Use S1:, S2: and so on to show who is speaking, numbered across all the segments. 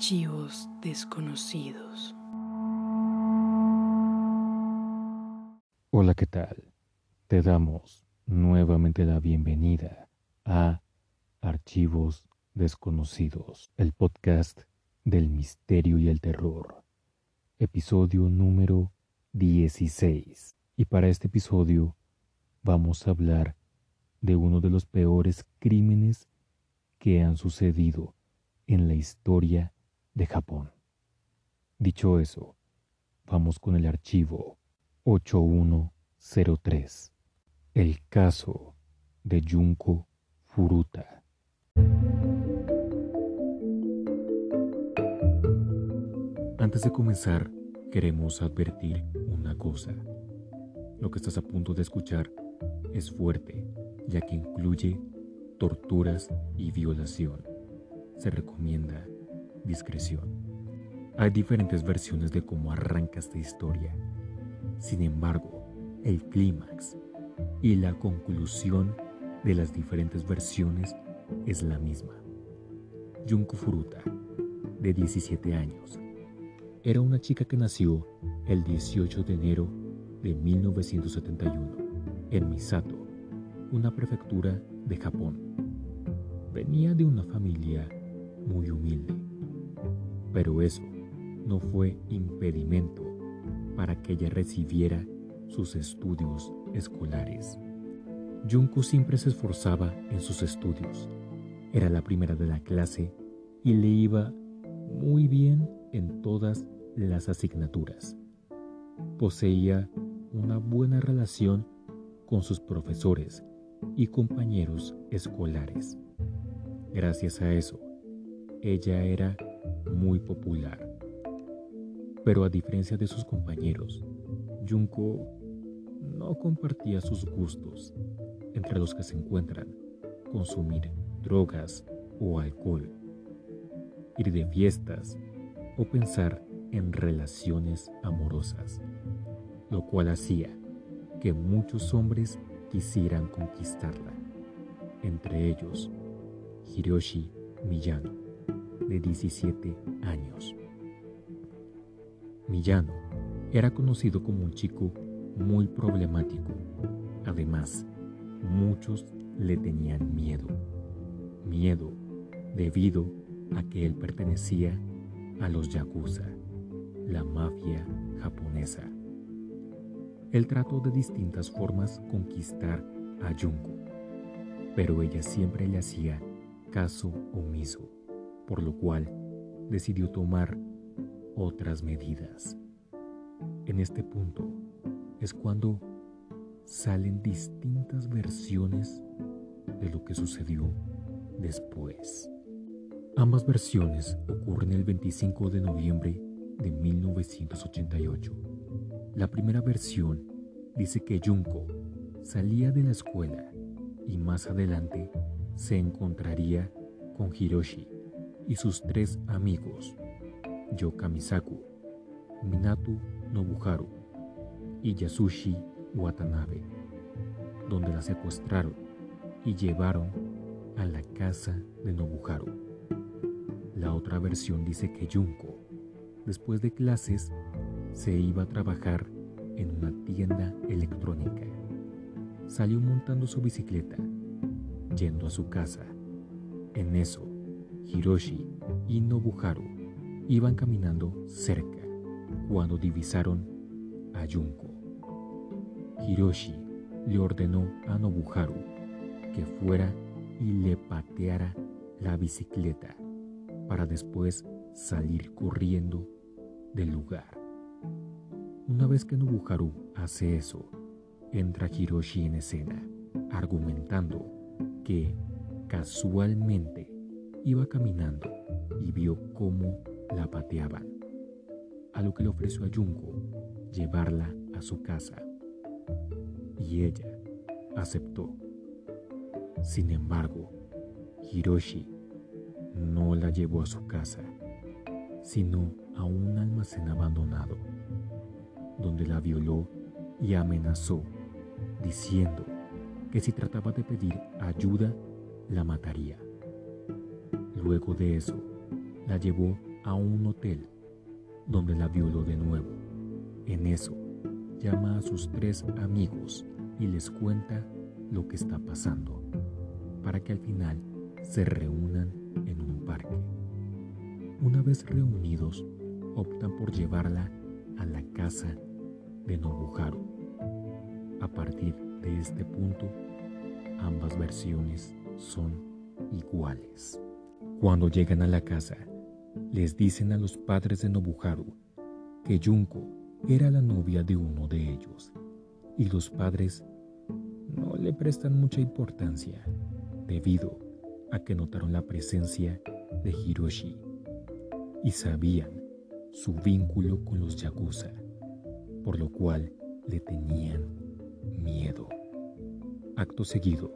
S1: Archivos desconocidos.
S2: Hola, ¿qué tal? Te damos nuevamente la bienvenida a Archivos desconocidos, el podcast del misterio y el terror. Episodio número 16. Y para este episodio vamos a hablar de uno de los peores crímenes que han sucedido en la historia de Japón. Dicho eso, vamos con el archivo 8103, el caso de Junko Furuta. Antes de comenzar, queremos advertir una cosa. Lo que estás a punto de escuchar es fuerte, ya que incluye torturas y violación. Se recomienda discreción. Hay diferentes versiones de cómo arranca esta historia. Sin embargo, el clímax y la conclusión de las diferentes versiones es la misma. Junko Furuta, de 17 años, era una chica que nació el 18 de enero de 1971 en Misato, una prefectura de Japón. Venía de una familia muy humilde, pero eso no fue impedimento para que ella recibiera sus estudios escolares. Junko siempre se esforzaba en sus estudios. Era la primera de la clase y le iba muy bien en todas las asignaturas. Poseía una buena relación con sus profesores y compañeros escolares. Gracias a eso, ella era muy popular. Pero a diferencia de sus compañeros, Junko no compartía sus gustos, entre los que se encuentran consumir drogas o alcohol, ir de fiestas o pensar en relaciones amorosas, lo cual hacía que muchos hombres quisieran conquistarla, entre ellos Hiroshi Miyano, de 17 años. Miyano era conocido como un chico muy problemático. Además, muchos le tenían miedo. Miedo debido a que él pertenecía a los Yakuza, la mafia japonesa. Él trató de distintas formas conquistar a Junko, pero ella siempre le hacía caso omiso, por lo cual decidió tomar otras medidas. En este punto es cuando salen distintas versiones de lo que sucedió después. Ambas versiones ocurren el 25 de noviembre de 1988. La primera versión dice que Junko salía de la escuela y más adelante se encontraría con Hiroshi y sus tres amigos, Yokamisaku, Minato Nobuharu y Yasushi Watanabe, donde la secuestraron y llevaron a la casa de Nobuharu. La otra versión dice que Junko, después de clases, se iba a trabajar en una tienda electrónica. Salió montando su bicicleta, yendo a su casa. En eso, Hiroshi y Nobuharu iban caminando cerca cuando divisaron a Junko. Hiroshi le ordenó a Nobuharu que fuera y le pateara la bicicleta para después salir corriendo del lugar. Una vez que Nobuharu hace eso, entra Hiroshi en escena, argumentando que casualmente iba caminando y vio cómo la pateaban, a lo que le ofreció a Junko llevarla a su casa. Y ella aceptó. Sin embargo, Hiroshi no la llevó a su casa, sino a un almacén abandonado, donde la violó y amenazó, diciendo que si trataba de pedir ayuda, la mataría. Luego de eso, la llevó a un hotel donde la violó de nuevo. En eso, llama a sus tres amigos y les cuenta lo que está pasando, para que al final se reúnan en un parque. Una vez reunidos, optan por llevarla a la casa de Nobuharu. A partir de este punto, ambas versiones son iguales. Cuando llegan a la casa, les dicen a los padres de Nobuharu que Junko era la novia de uno de ellos y los padres no le prestan mucha importancia debido a que notaron la presencia de Hiroshi y sabían su vínculo con los Yakuza, por lo cual le tenían miedo. Acto seguido,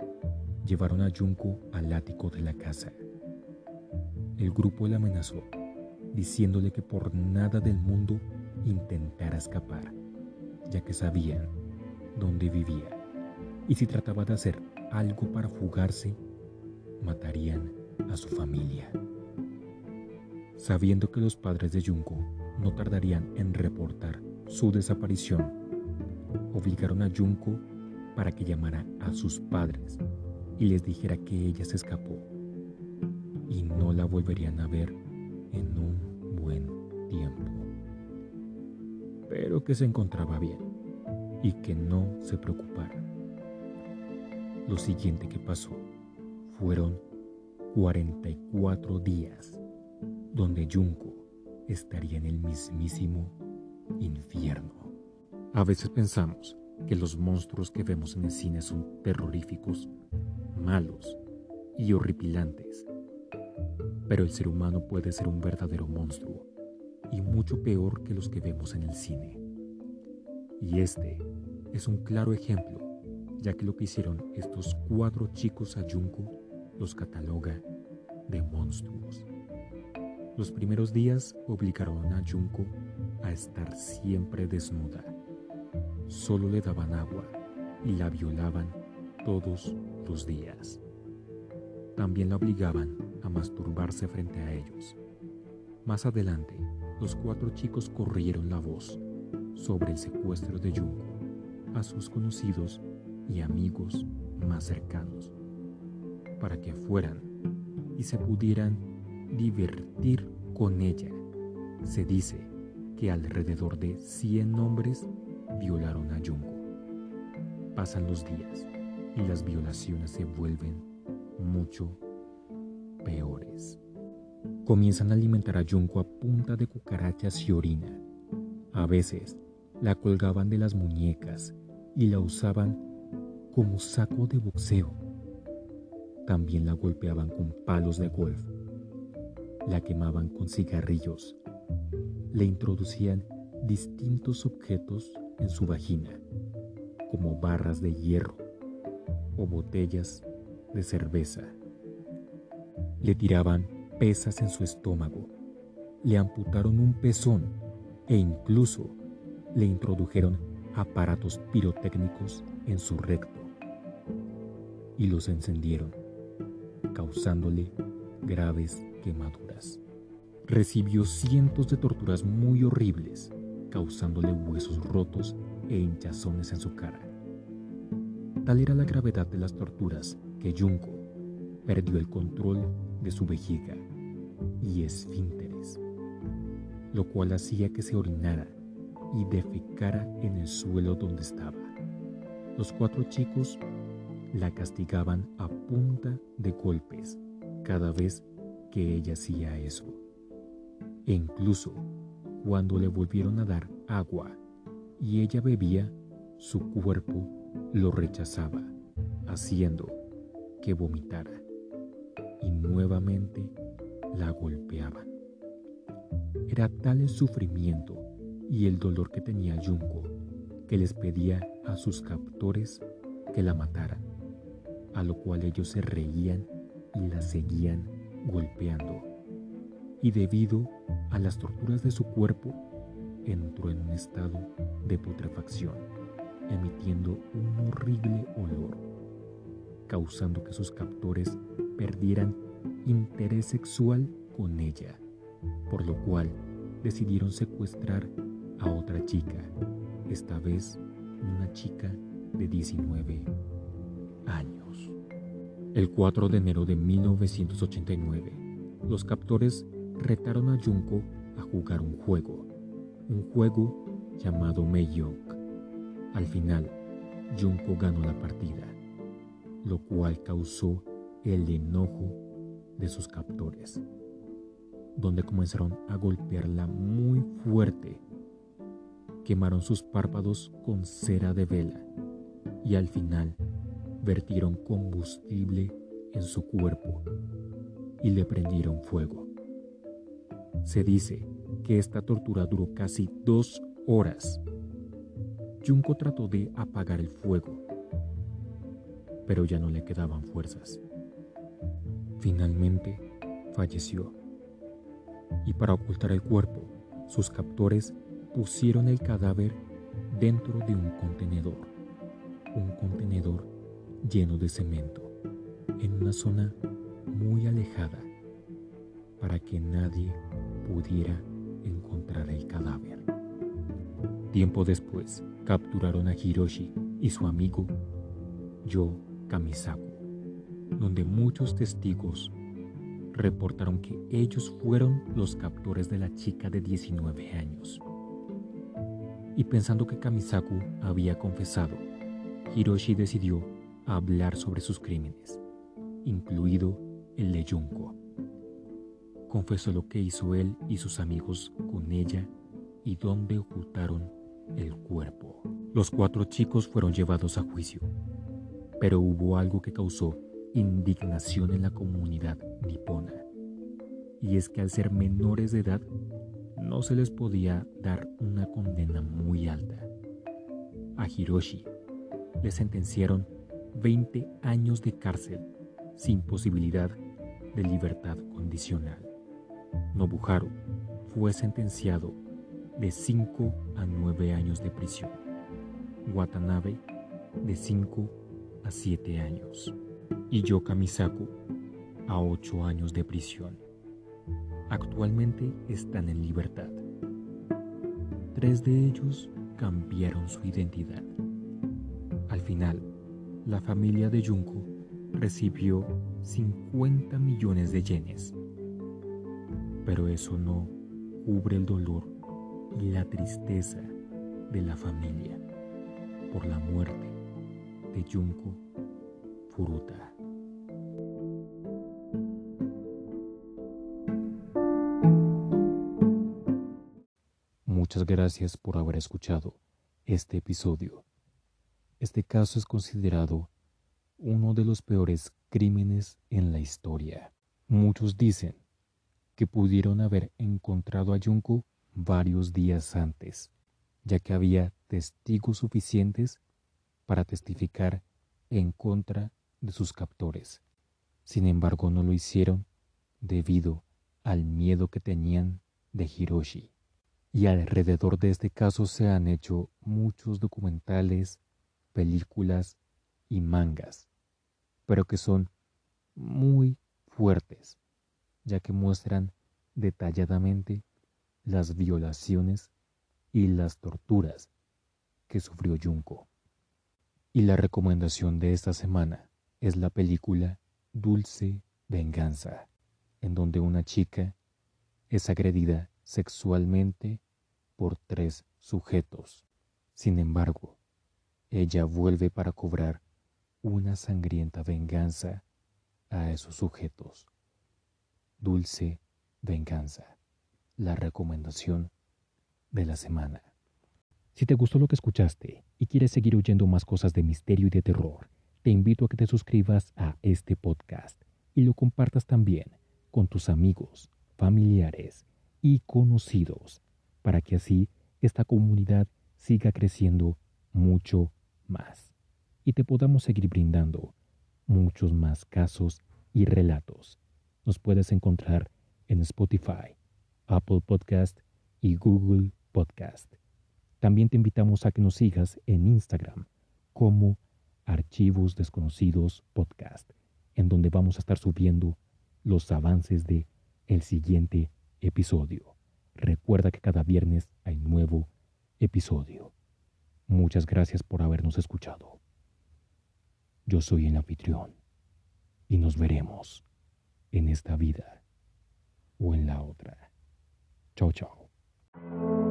S2: llevaron a Junko al ático de la casa. El grupo le amenazó, diciéndole que por nada del mundo intentara escapar, ya que sabían dónde vivía, y si trataba de hacer algo para fugarse, matarían a su familia. Sabiendo que los padres de Junko no tardarían en reportar su desaparición, obligaron a Junko para que llamara a sus padres y les dijera que ella se escapó y no la volverían a ver en un buen tiempo. Pero que se encontraba bien y que no se preocupara. Lo siguiente que pasó fueron 44 días donde Junko estaría en el mismísimo infierno. A veces pensamos que los monstruos que vemos en el cine son terroríficos, malos y horripilantes. Pero el ser humano puede ser un verdadero monstruo y mucho peor que los que vemos en el cine. Y este es un claro ejemplo, ya que lo que hicieron estos cuatro chicos a Junko los cataloga de monstruos. Los primeros días obligaron a Junko a estar siempre desnuda. Solo le daban agua y la violaban todos los días. También la obligaban a masturbarse frente a ellos. Más adelante, los cuatro chicos corrieron la voz sobre el secuestro de Junko a sus conocidos y amigos más cercanos, para que fueran y se pudieran divertir con ella. Se dice que alrededor de 100 hombres violaron a Junko. Pasan los días y las violaciones se vuelven mucho peores. Comienzan a alimentar a Junko a punta de cucarachas y orina. A veces la colgaban de las muñecas y la usaban como saco de boxeo. También la golpeaban con palos de golf la quemaban con cigarrillos, le introducían distintos objetos en su vagina, como barras de hierro o botellas de cerveza. Le tiraban pesas en su estómago, le amputaron un pezón e incluso le introdujeron aparatos pirotécnicos en su recto y los encendieron, causándole graves quemaduras. Recibió cientos de torturas muy horribles, causándole huesos rotos e hinchazones en su cara. Tal era la gravedad de las torturas que Junko perdió el control de su vejiga y esfínteres, lo cual hacía que se orinara y defecara en el suelo donde estaba. Los cuatro chicos la castigaban a punta de golpes cada vez que ella hacía eso. E incluso cuando le volvieron a dar agua y ella bebía, su cuerpo lo rechazaba, haciendo que vomitara. Y nuevamente la golpeaban. Era tal el sufrimiento y el dolor que tenía Junko que les pedía a sus captores que la mataran, a lo cual ellos se reían y la seguían golpeando. Y debido a las torturas de su cuerpo, entró en un estado de putrefacción, emitiendo un horrible olor, causando que sus captores perdieran interés sexual con ella por lo cual decidieron secuestrar a otra chica, esta vez una chica de 19 años. El 4 de enero de 1989, los captores retaron a Junko a jugar un juego, un juego llamado Meiyok. Al final, Junko ganó la partida, lo cual causó el enojo de sus captores, donde comenzaron a golpearla muy fuerte. Quemaron sus párpados con cera de vela y al final vertieron combustible en su cuerpo y le prendieron fuego. Se dice que esta tortura duró casi dos horas. Junko trató de apagar el fuego, pero ya no le quedaban fuerzas. Finalmente falleció. Y para ocultar el cuerpo, sus captores pusieron el cadáver dentro de un contenedor. Un contenedor lleno de cemento, en una zona muy alejada, para que nadie pudiera encontrar el cadáver. Tiempo después, capturaron a Hiroshi y su amigo Yo Kamisaku donde muchos testigos reportaron que ellos fueron los captores de la chica de 19 años. Y pensando que Kamisaku había confesado, Hiroshi decidió hablar sobre sus crímenes, incluido el de Junko. Confesó lo que hizo él y sus amigos con ella y dónde ocultaron el cuerpo. Los cuatro chicos fueron llevados a juicio, pero hubo algo que causó indignación en la comunidad nipona, y es que al ser menores de edad no se les podía dar una condena muy alta. A Hiroshi le sentenciaron 20 años de cárcel sin posibilidad de libertad condicional. Nobuharu fue sentenciado de 5 a 9 años de prisión. Watanabe de 5 a 7 años y Yoka Misaku a ocho años de prisión. Actualmente están en libertad. Tres de ellos cambiaron su identidad. Al final, la familia de Junko recibió 50 millones de yenes. Pero eso no cubre el dolor y la tristeza de la familia por la muerte de Junko Furuta. Muchas gracias por haber escuchado este episodio. Este caso es considerado uno de los peores crímenes en la historia. Muchos dicen que pudieron haber encontrado a Junko varios días antes, ya que había testigos suficientes para testificar en contra de sus captores. Sin embargo, no lo hicieron debido al miedo que tenían de Hiroshi. Y alrededor de este caso se han hecho muchos documentales, películas y mangas, pero que son muy fuertes, ya que muestran detalladamente las violaciones y las torturas que sufrió Junko. Y la recomendación de esta semana es la película Dulce Venganza, en donde una chica es agredida sexualmente por tres sujetos. Sin embargo, ella vuelve para cobrar una sangrienta venganza a esos sujetos. Dulce Venganza, la recomendación de la semana. Si te gustó lo que escuchaste y quieres seguir oyendo más cosas de misterio y de terror, te invito a que te suscribas a este podcast y lo compartas también con tus amigos, familiares y conocidos, para que así esta comunidad siga creciendo mucho más y te podamos seguir brindando muchos más casos y relatos. Nos puedes encontrar en Spotify, Apple Podcast y Google Podcast. También te invitamos a que nos sigas en Instagram como Archivos Desconocidos Podcast, en donde vamos a estar subiendo los avances de el siguiente episodio. Recuerda que cada viernes hay nuevo episodio. Muchas gracias por habernos escuchado. Yo soy el anfitrión y nos veremos en esta vida o en la otra. Chao, chao.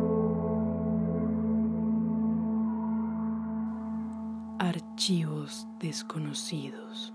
S1: Archivos desconocidos.